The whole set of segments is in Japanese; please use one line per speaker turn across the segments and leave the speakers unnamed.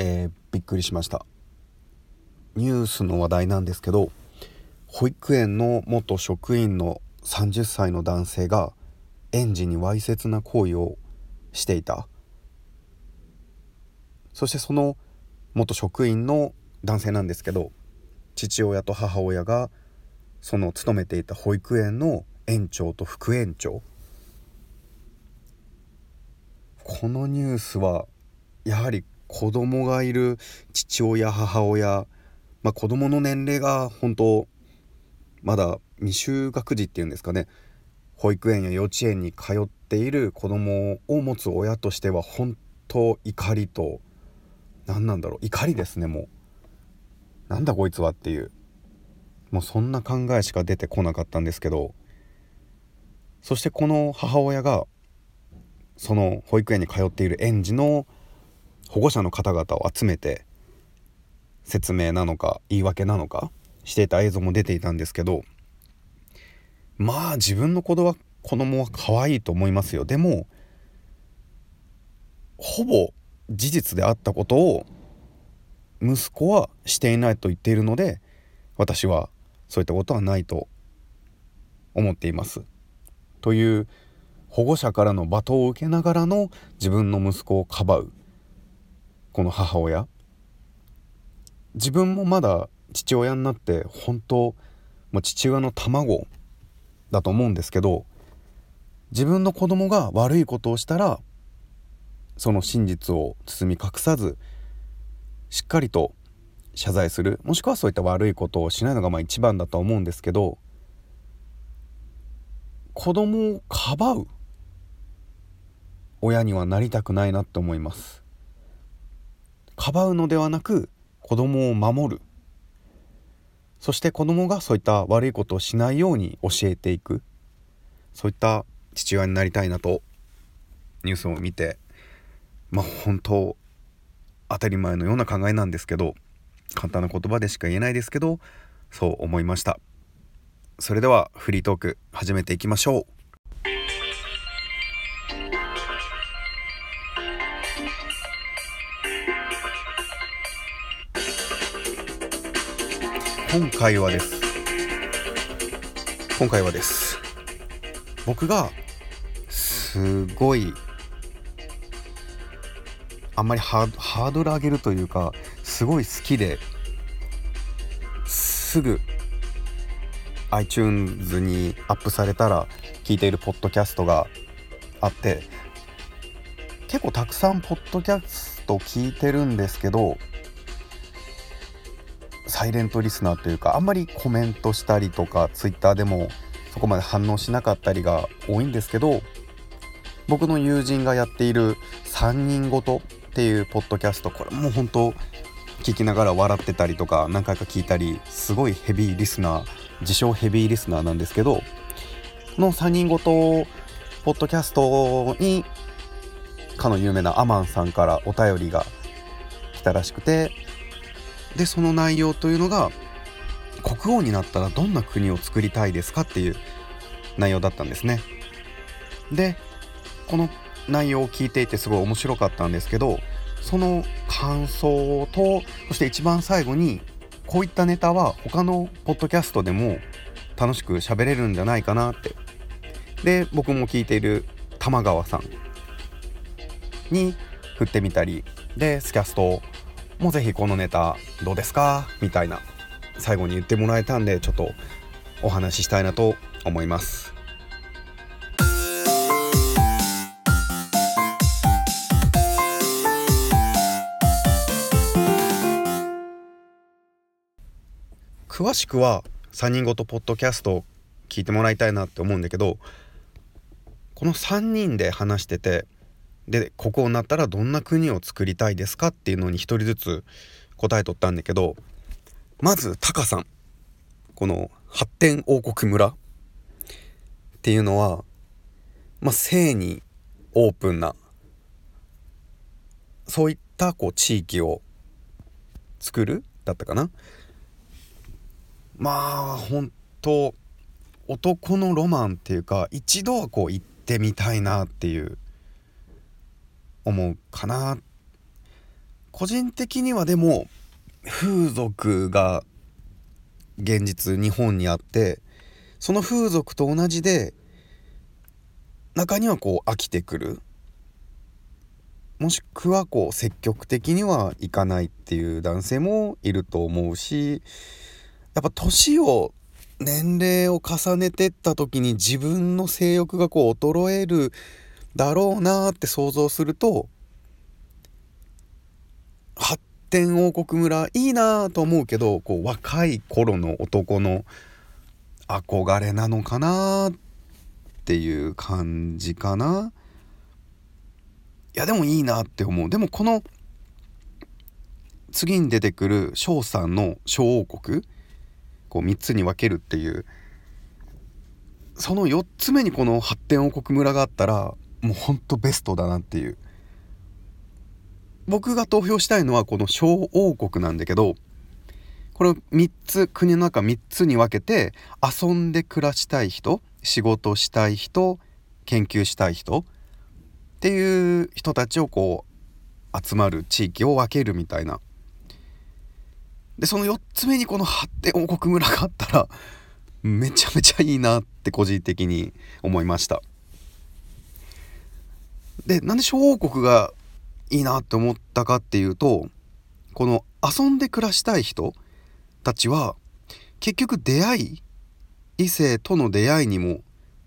えー、びっくりしました。ニュースの話題なんですけど保育園の元職員の30歳の男性が園児にわいせつな行為をしていた。そしてその元職員の男性なんですけど父親と母親がその勤めていた保育園の園長と副園長。このニュースはやはり子供がいる父親母親、まあ、子供の年齢が本当まだ未就学児っていうんですかね。保育園や幼稚園に通っている子供を持つ親としては本当怒りと何なんだろう。怒りですねもう。なんだこいつはっていう。もうそんな考えしか出てこなかったんですけど。そしてこの母親がその保育園に通っている園児の保護者の方々を集めて説明なのか言い訳なのかしていた映像も出ていたんですけどまあ自分の子供は子供は可愛いと思いますよでもほぼ事実であったことを息子はしていないと言っているので私はそういったことはないと思っています。という保護者からの罵倒を受けながらの自分の息子をかばうこの母親。自分もまだ父親になって本当もう父親の卵だと思うんですけど自分の子供が悪いことをしたらその真実を包み隠さずしっかりと謝罪するもしくはそういった悪いことをしないのがまあ一番だと思うんですけど子供をかばう親にはなりたくないなって思います。かばうのではなく子供を守る。そして子供がそういった悪いことをしないように教えていく。そういった父親になりたいなとニュースを見てまあ本当当たり前のような考えなんですけど簡単な言葉でしか言えないですけどそう思いました。それではフリートーク始めていきましょう。今回はです。今回はです。僕がすごいあんまりハードル上げるというかすごい好きですぐ iTunes にアップされたら聞いているポッドキャストがあって結構たくさんポッドキャスト聞いてるんですけどサイレントリスナーというかあんまりコメントしたりとか Twitter でもそこまで反応しなかったりが多いんですけど僕の友人がやっている3人ごとっていうポッドキャストこれもう本当聞きながら笑ってたりとか何回か聞いたりすごいヘビーリスナー自称ヘビーリスナーなんですけどこの3人ごとポッドキャストにかの有名なアマンさんからお便りが来たらしくてでその内容というのが国王になったらどんな国を作りたいですかっていう内容だったんですね。でこの内容を聞いていてすごい面白かったんですけどその感想とそして一番最後にこういったネタは他のポッドキャストでも楽しく喋れるんじゃないかなってで僕も聞いている玉川さんに振ってみたりでスキャストもうぜひこのネタどうですか？みたいな最後に言ってもらえたんでちょっとお話ししたいなと思います。詳しくは3人ごとポッドキャストを聞いてもらいたいなって思うんだけどこの3人で話しててでここになったらどんな国を作りたいですかっていうのに1人ずつ答えとったんだけどまずタカさん。この発展王国村。っていうのはまあ性にオープンなそういったこう地域を作るだったかな。まあ本当男のロマンっていうか一度はこう行ってみたいなっていう思うかな。個人的にはでも風俗が現実日本にあってその風俗と同じで中にはこう飽きてくる。もしくはこう積極的にはいかないっていう男性もいると思うしやっぱ年を年齢を重ねてった時に自分の性欲がこう衰えるだろうなって想像すると発展王国村いいなと思うけどこう若い頃の男の憧れなのかなっていう感じかな。いやでもいいなって思う。でもこの次に出てくる翔さんの小王国こう3つに分けるっていうその4つ目にこの発展王国村があったらもうほんとベストだなっていう。僕が投票したいのはこの小王国なんだけどこれを3つ国の中3つに分けて遊んで暮らしたい人仕事したい人研究したい人っていう人たちをこう集まる地域を分けるみたいな。でその4つ目にこの発展王国村があったらめちゃめちゃいいなって個人的に思いました。でなんで小王国がいいなって思ったかっていうとこの遊んで暮らしたい人たちは結局出会い異性との出会いにも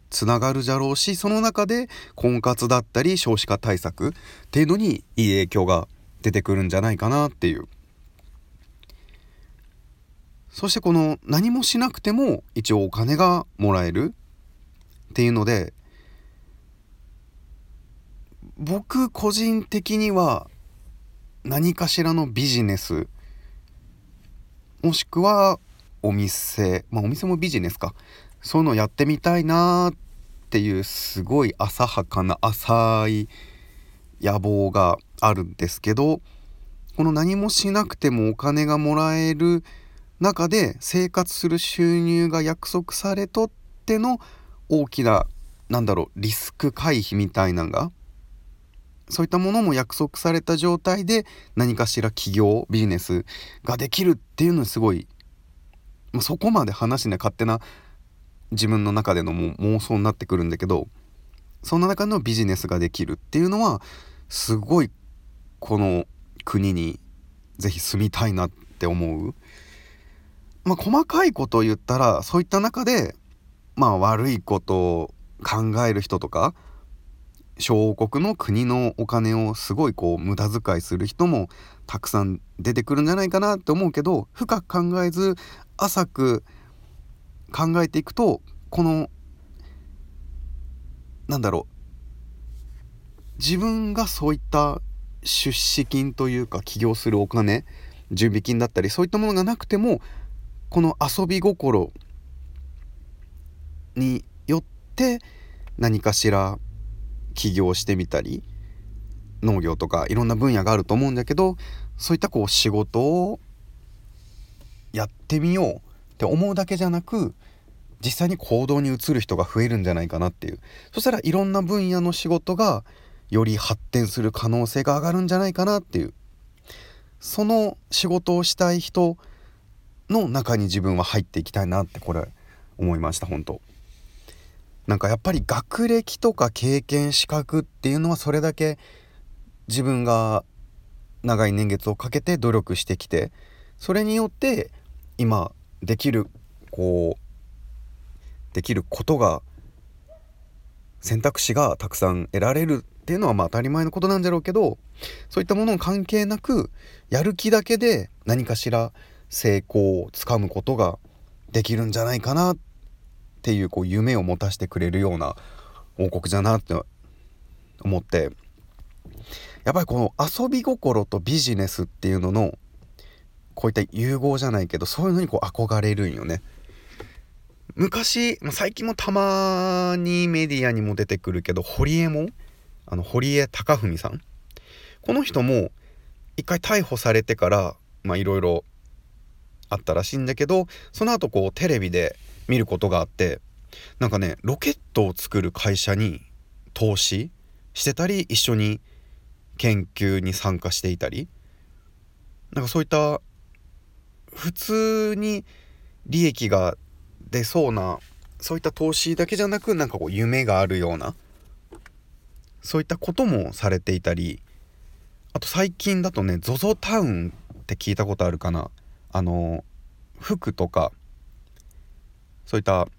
つながるじゃろうしその中で婚活だったり少子化対策っていうのにいい影響が出てくるんじゃないかなっていう。そしてこの何もしなくても一応お金がもらえるっていうので僕個人的には何かしらのビジネスもしくはお店まあお店もビジネスか。そういうのやってみたいなっていうすごい浅はかな浅い野望があるんですけどこの何もしなくてもお金がもらえる中で生活する収入が約束されとっての大きななんだろうリスク回避みたいなのがそういったものも約束された状態で何かしら企業ビジネスができるっていうのはすごい、まあ、そこまで話ね勝手な自分の中での妄想になってくるんだけどそんな中のビジネスができるっていうのはすごいこの国に是非住みたいなって思う。まあ、細かいことを言ったらそういった中でまあ悪いことを考える人とか小国の国のお金をすごいこう無駄遣いする人もたくさん出てくるんじゃないかなって思うけど深く考えず浅く考えていくとこのなんだろう。自分がそういった出資金というか起業するお金準備金だったりそういったものがなくてもこの遊び心によって何かしら起業してみたり農業とかいろんな分野があると思うんだけどそういったこう仕事をやってみようって思うだけじゃなく実際に行動に移る人が増えるんじゃないかなっていう。そしたらいろんな分野の仕事がより発展する可能性が上がるんじゃないかなっていう。その仕事をしたい人の中に自分は入っていきたいなってこれ思いました本当。なんかやっぱり学歴とか経験資格っていうのはそれだけ自分が長い年月をかけて努力してきてそれによって今できるこうできることが選択肢がたくさん得られるっていうのはまあ当たり前のことなんだろうけどそういったもの関係なくやる気だけで何かしら成功をつかむことができるんじゃないかなってっていうこう夢を持たせてくれるような王国じゃなって思ってやっぱりこの遊び心とビジネスっていうののこういった融合じゃないけどそういうのにこう憧れるんよね。昔最近もたまにメディアにも出てくるけど堀江もあの堀江貴文さんこの人も一回逮捕されてからまあいろいろあったらしいんだけどその後こうテレビで見ることがあってなんかねロケットを作る会社に投資してたり一緒に研究に参加していたりなんかそういった普通に利益が出そうなそういった投資だけじゃなくなんかこう夢があるようなそういったこともされていたりあと最近だとね ZOZO タウンって聞いたことあるかな。あの服とかそういった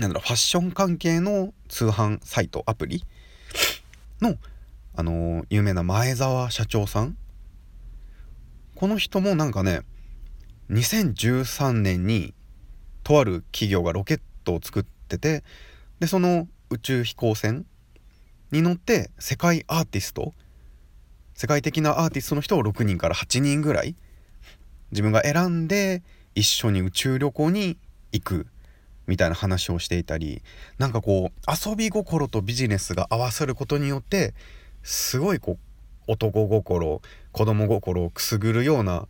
なんだろうファッション関係の通販サイトアプリ？のあの有名な前澤社長さん？この人もなんかね2013年にとある企業がロケットを作っててでその宇宙飛行船に乗って世界アーティスト？世界的なアーティストの人を6人から8人ぐらい自分が選んで一緒に宇宙旅行に行くみたいな話をしていたりなんかこう遊び心とビジネスが合わさることによってすごいこう男心子供心をくすぐるような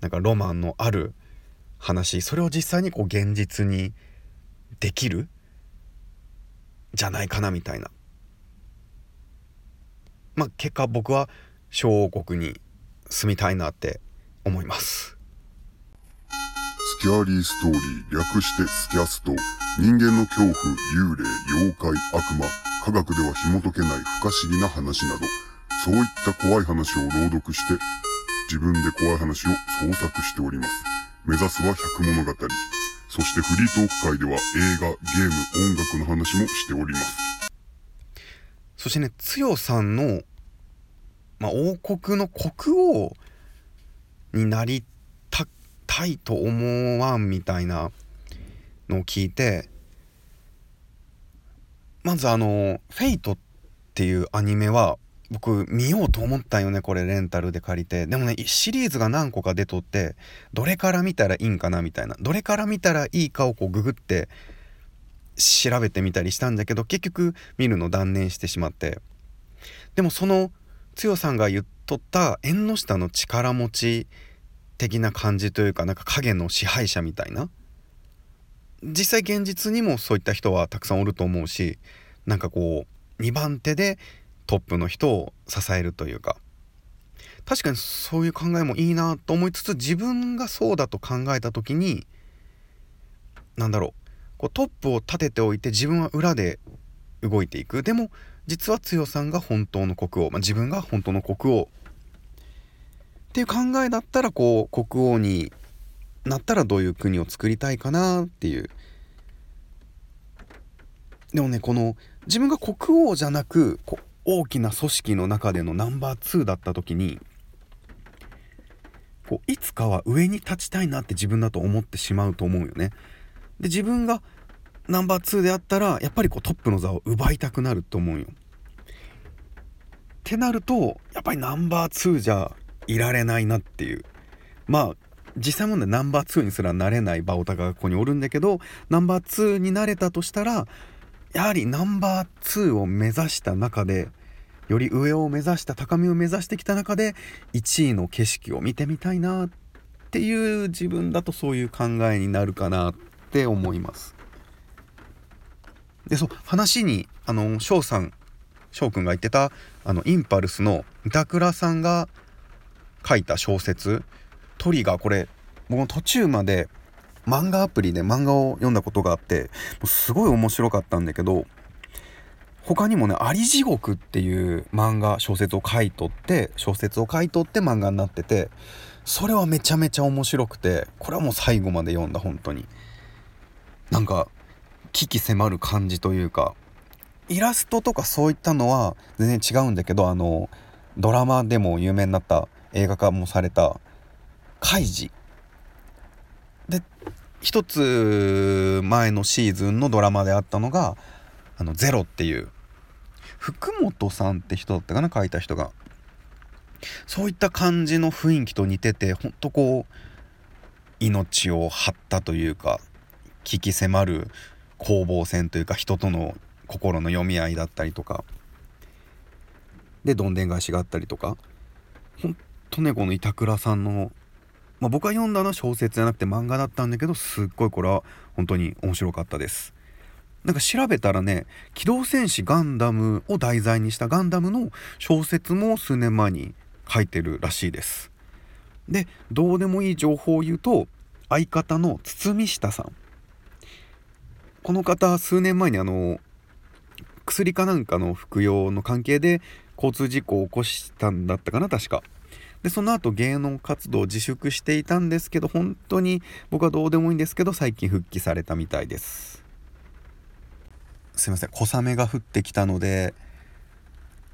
なんかロマンのある話それを実際にこう現実にできるじゃないかなみたいな。まあ結果僕は小王国に住みたいなって思います。
キャーリーストーリー略してスキャスト人間の恐怖幽霊妖怪悪魔科学では紐解けない不可思議な話などそういった怖い話を朗読して自分で怖い話を創作しております。目指すは百物語。そしてフリートーク会では映画ゲーム音楽の話もしております。
そしてねつよさんの、まあ、王国の国王になりたいと思わんみたいなのを聞いてまずあの「フェイトっていうアニメは僕見ようと思ったよねこれレンタルで借りて。でもねシリーズが何個か出とってどれから見たらいいんかなみたいな。どれから見たらいいかをこうググって調べてみたりしたんだけど結局見るの断念してしまって。でもその強さんが言っとった縁の下の力持ち的な感じというかなんか影の支配者みたいな。実際現実にもそういった人はたくさんおると思うしなんかこう2番手でトップの人を支えるというか。確かにそういう考えもいいなと思いつつ自分がそうだと考えた時に何だろうこうトップを立てておいて自分は裏で動いていく。でも実は強さんが本当の国王、まあ、自分が本当の国王っていう考えだったらこう国王になったらどういう国を作りたいかなっていうでもねこの自分が国王じゃなくこう大きな組織の中でのナンバー2だった時にこういつかは上に立ちたいなって自分だと思ってしまうと思うよね。で自分がナンバー2であったらやっぱりこうトップの座を奪いたくなると思うよ。ってなるとやっぱりナンバー2じゃいられないなっていうまあ実際問題ナンバー2にすらなれないバオタがここにおるんだけどナンバー2になれたとしたらやはりナンバー2を目指した中でより上を目指した高みを目指してきた中で1位の景色を見てみたいなっていう自分だとそういう考えになるかなって思います。でそう話にあの翔さん翔くんが言ってたあのインパルスの板倉さんが書いた小説「トリガー」これ僕も途中まで漫画アプリで漫画を読んだことがあってもうすごい面白かったんだけど他にもね「あり地獄」っていう漫画小説を書いとって小説を書いとって漫画になっててそれはめちゃめちゃ面白くてこれはもう最後まで読んだ本当に。なんか危機迫る感じというかイラストとかそういったのは全然違うんだけどあのドラマでも有名になった映画化もされた「カイジ」で一つ前のシーズンのドラマであったのが「あのゼロっていう福本さんって人だったかな書いた人が。そういった感じの雰囲気と似ててほんとこう命を張ったというか危機迫る攻防戦というか人との心の読み合いだったりとか。でどんでん返しがあったりとか。とねこの板倉さんのまあ、僕が読んだのは小説じゃなくて漫画だったんだけどすっごいこれは本当に面白かったです。なんか調べたらね「機動戦士ガンダム」を題材にしたガンダムの小説も数年前に書いてるらしいです。でどうでもいい情報を言うと相方の堤下さん。この方数年前にあの薬かなんかの服用の関係で交通事故を起こしたんだったかな確か。でその後芸能活動を自粛していたんですけど本当に僕はどうでもいいんですけど最近復帰されたみたいです。すいません。小雨が降ってきたので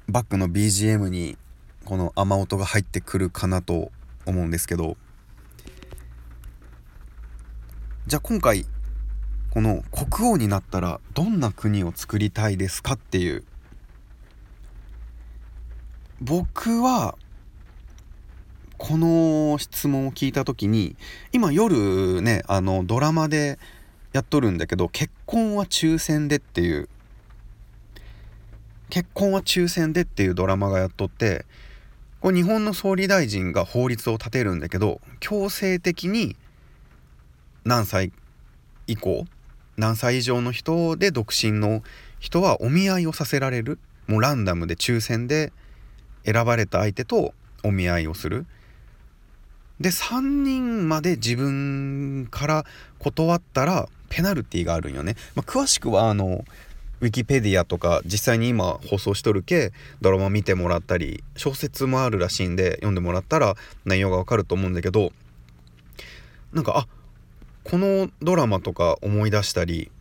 バックの BGM にこの雨音が入ってくるかなと思うんですけどじゃあ今回この国王になったらどんな国を作りたいですかっていう。僕はこの質問を聞いた時に今夜ねあのドラマでやっとるんだけど「結婚は抽選で」っていう「結婚は抽選で」っていうドラマがやっとってこれ日本の総理大臣が法律を立てるんだけど強制的に何歳以降何歳以上の人で独身の人はお見合いをさせられる。もうランダムで抽選で選ばれた相手とお見合いをする。で3人まで自分から断ったらペナルティがあるんよね、まあ、詳しくはあのウィキペディアとか実際に今放送しとるけドラマ見てもらったり小説もあるらしいんで読んでもらったら内容がわかると思うんだけどなんかあこのドラマとか思い出したり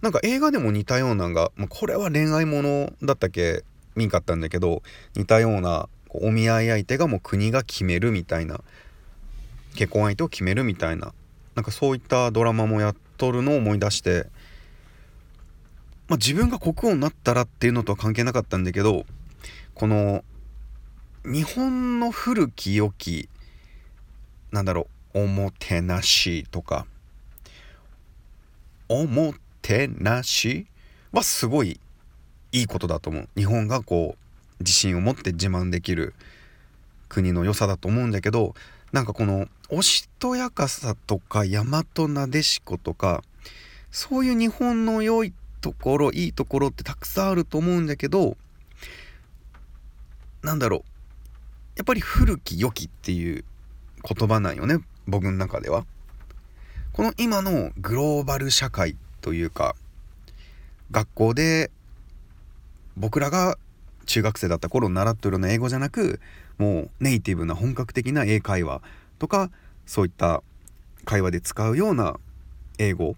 なんか映画でも似たようなのが、まあ、これは恋愛ものだったっけ？見んかったんだけど似たようなお見合い相手がもう国が決めるみたいな結婚相手を決めるみたいななんかそういったドラマもやっとるのを思い出して、まあ、自分が国王になったらっていうのとは関係なかったんだけどこの日本の古き良きなんだろうおもてなしとかおもてなしはすごいいいことだと思う。日本がこう自信を持って自慢できる国の良さだと思うんだけどなんかこのおしとやかさとか大和なでしことかそういう日本の良いところいいところってたくさんあると思うんだけどなんだろうやっぱり古き良きっていう言葉なんよね僕の中では。この今のグローバル社会というか学校で僕らが中学生だった頃習ってるような英語じゃなくもうネイティブな本格的な英会話とかそういった会話で使うような英語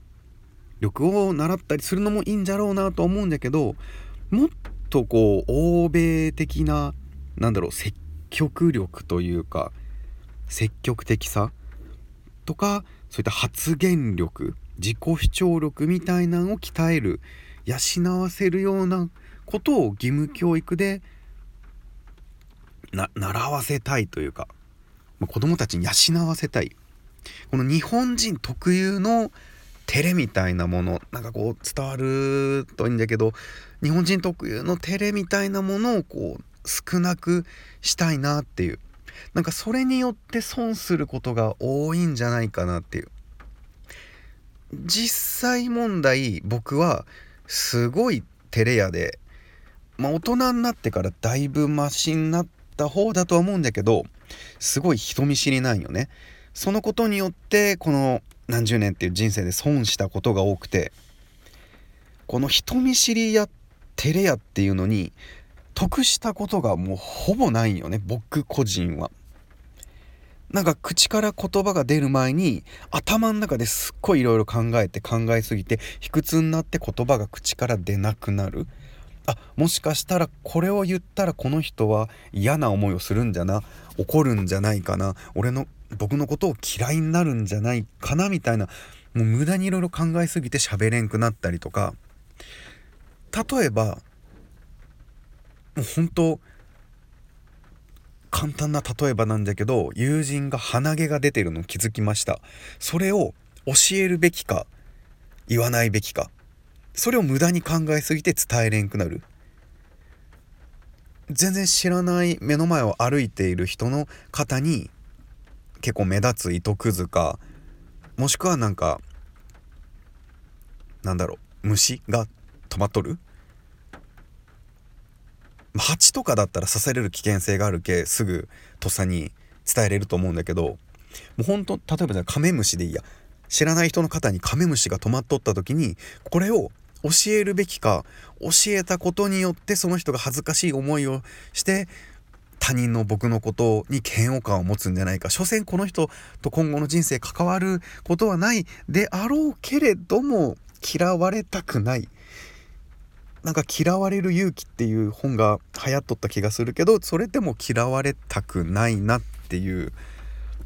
力を習ったりするのもいいんじゃろうなと思うんだけどもっとこう欧米的ななんだろう積極力というか積極的さとかそういった発言力自己主張力みたいなのを鍛える養わせるようなことを義務教育で習わせたいというか、まあ、子供たちに養わせたい。この日本人特有の照れみたいなものなんかこう伝わるといいんだけど日本人特有の照れみたいなものをこう少なくしたいなっていう。なんかそれによって損することが多いんじゃないかなっていう。実際問題僕はすごい照れ屋でまあ大人になってからだいぶマシになった方だとは思うんだけどすごい人見知りなんよねそのことによってこの何十年っていう人生で損したことが多くてこの人見知りや照れ屋っていうのに得したことがもうほぼないよね僕個人は。なんか口から言葉が出る前に頭の中ですっごいいろいろ考えて考えすぎて卑屈になって言葉が口から出なくなる。あもしかしたらこれを言ったらこの人は嫌な思いをするんじゃな怒るんじゃないかな俺の僕のことを嫌いになるんじゃないかなみたいなもう無駄にいろいろ考えすぎて喋れんくなったりとか例えばもう本当簡単な例えばなんだけど友人が鼻毛が出てるの気づきました。それを教えるべきか言わないべきかそれを無駄に考えすぎて伝えれんくなる。全然知らない目の前を歩いている人の方に結構目立つ糸くずかもしくはなんかなんだろう虫が止まっとる？蜂とかだったら刺される危険性があるけすぐとっさに伝えれると思うんだけどもう本当例えばじゃカメムシでいいや。知らない人の方にカメムシが止まっとった時にこれを教えるべきか教えたことによってその人が恥ずかしい思いをして他人の僕のことに嫌悪感を持つんじゃないか。所詮この人と今後の人生関わることはないであろうけれども嫌われたくない。なんか嫌われる勇気っていう本が流行っとった気がするけどそれでも嫌われたくないなっていう。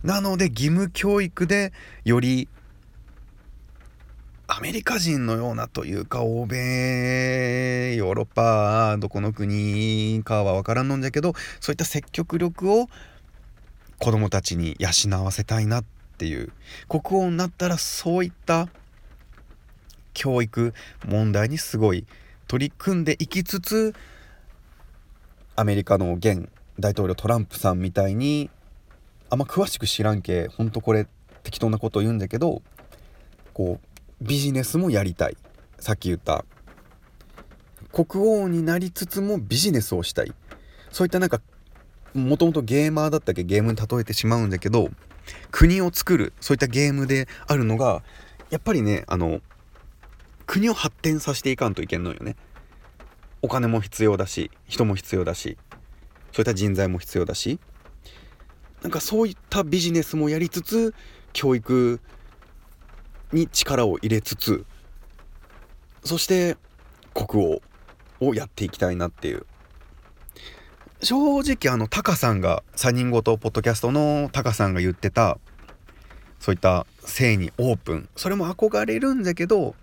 なので義務教育でよりアメリカ人のようなというか欧米ヨーロッパどこの国かは分からんのんじゃけどそういった積極力を子供たちに養わせたいなっていう国王になったらそういった教育問題にすごい取り組んでいきつつアメリカの現大統領トランプさんみたいにあんま詳しく知らんけほんとこれ適当なこと言うんだけどこうビジネスもやりたい。さっき言った。国王になりつつもビジネスをしたい。そういったなんかもともとゲーマーだったっけ？ゲームに例えてしまうんだけど国を作る。そういったゲームであるのがやっぱりねあの国を発展させていかんといけんのよね。お金も必要だし人も必要だしそういった人材も必要だし。なんかそういったビジネスもやりつつ教育に力を入れつつそして国王をやっていきたいなっていう。正直あのタカさんが3人ごとポッドキャストのタカさんが言ってたそういった性にオープンそれも憧れるんだけど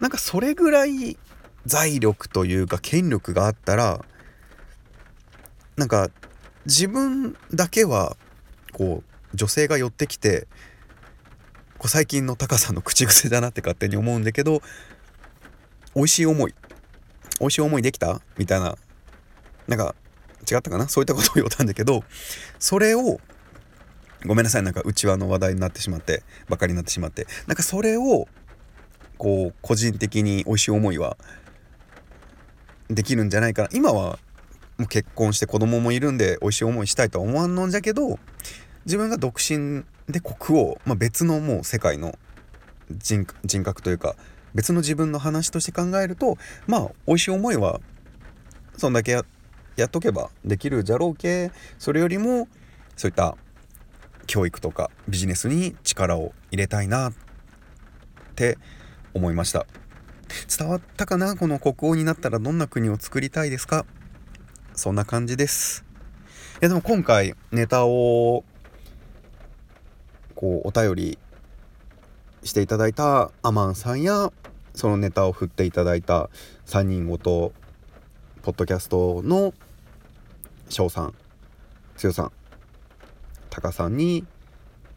なんかそれぐらい財力というか権力があったらなんか自分だけはこう女性が寄ってきてこう最近のタカさんの口癖だなって勝手に思うんだけど美味しい思い。美味しい思いできた？みたいな。なんか違ったかな？そういったことを言ったんだけどそれをごめんなさい。なんか内輪の話題になってしまってばかりになってしまって。なんかそれをこう個人的に美味しい思いはできるんじゃないかな。今はもう結婚して子供もいるんで美味しい思いしたいとは思わんのんじゃけど自分が独身で国王、まあ、別のもう世界の人格というか別の自分の話として考えるとまあ美味しい思いはそんだけややっとけばできるじゃろうけそれよりもそういった教育とかビジネスに力を入れたいなって思いました。伝わったかな？この国王になったらどんな国を作りたいですか？そんな感じです。いやでも今回ネタをこうお便りしていただいたアマンさんやそのネタを振っていただいた3人ごとポッドキャストの翔さん剛さんタカさんに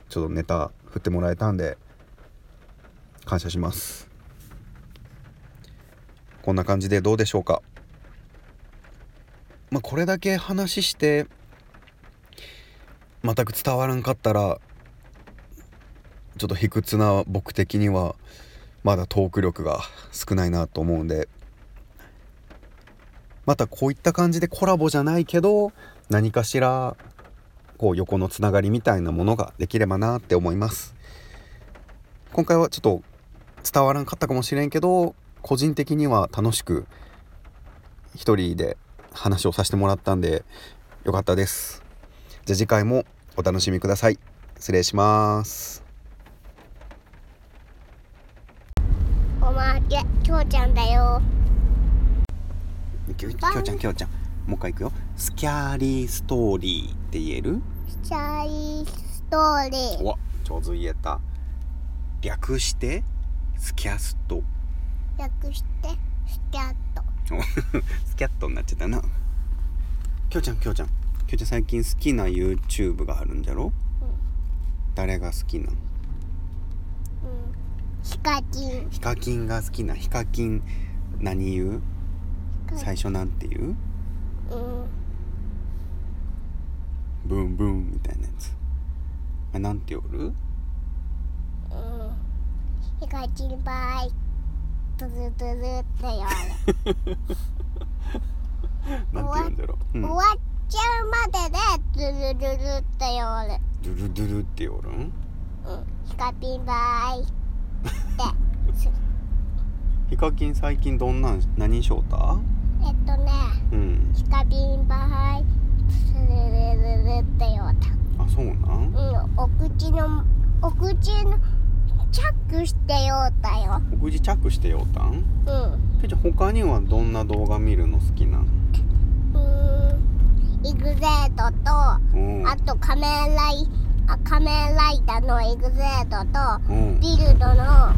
ちょっとネタ振ってもらえたんで感謝します。こんな感じでどうでしょうか。まあこれだけ話して全く伝わらんかったらちょっと卑屈な僕的にはまだトーク力が少ないなと思うんで。またこういった感じでコラボじゃないけど何かしらこう横のつながりみたいなものができればなって思います。今回はちょっと伝わらんかったかもしれんけど個人的には楽しく一人で話をさせてもらったんでよかったです。じゃあ次回もお楽しみください。失礼します。
おまけきょうちゃんだよ。
きょきょうちゃんきょうちゃん。もう一回いくよ。スキャーリーストーリーって言える？
シャイストーリー。
お上手言えた。略してスキャスト。
略してスキャット。
スキャットになっちゃったな。きょうちゃんきょうちゃん。きょうちゃん最近好きな YouTube があるんじゃろ？誰が好きなん
うん？ヒカキン。
ヒカキンが好きなヒカキン何言う？最初なんて言う？
うん。
ブンブンみたいなやつ。あなんておる？
うん。ヒカキンバイ。ドゥルドゥルって言われ
なんて言うんだろう、うん。
終わっちゃうまででドドゥルルルって夜
ドゥルドゥルっておるん？
うん。ヒカピンバイ
ヒカキン最近どんなん？何しょうた？
えっとね。
うん。
ヒカピンバイスルルルルって夜
あそうなん？
うんお口のお口のチャックしてよったよ。
お口チャックしてようたん？
うん。
ゃん他にはどんな動画見るの好きなん？
うーん。イグゼートと
うん。
あと仮面ライあ仮面ライダーのエグゼートと
うん。
ビルドの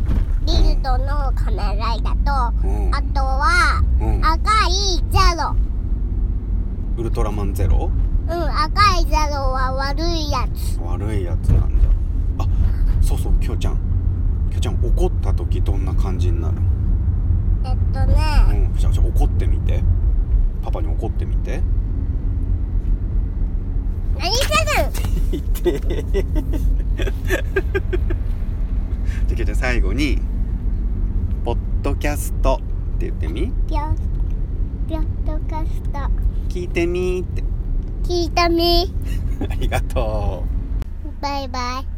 ビルドの仮面ライダーと
うん。
あとは
うん。
赤いゼロ。
ウルトラマンゼロ？
うん赤いゼロは悪いやつ。
悪いやつなんじゃあそうそうきょうちゃん。きょうちゃん怒った時どんな感じになる
えっと
う
ね
んじゃあじゃあ怒ってみて。パパに怒ってみて
何し
てじゃあきょうちゃん最後に「ポッドキャスト」って言ってみ？
ぴょぴょっとカスト。
聞いてみーって。
聞いたみ
ありがとう。
バイバイ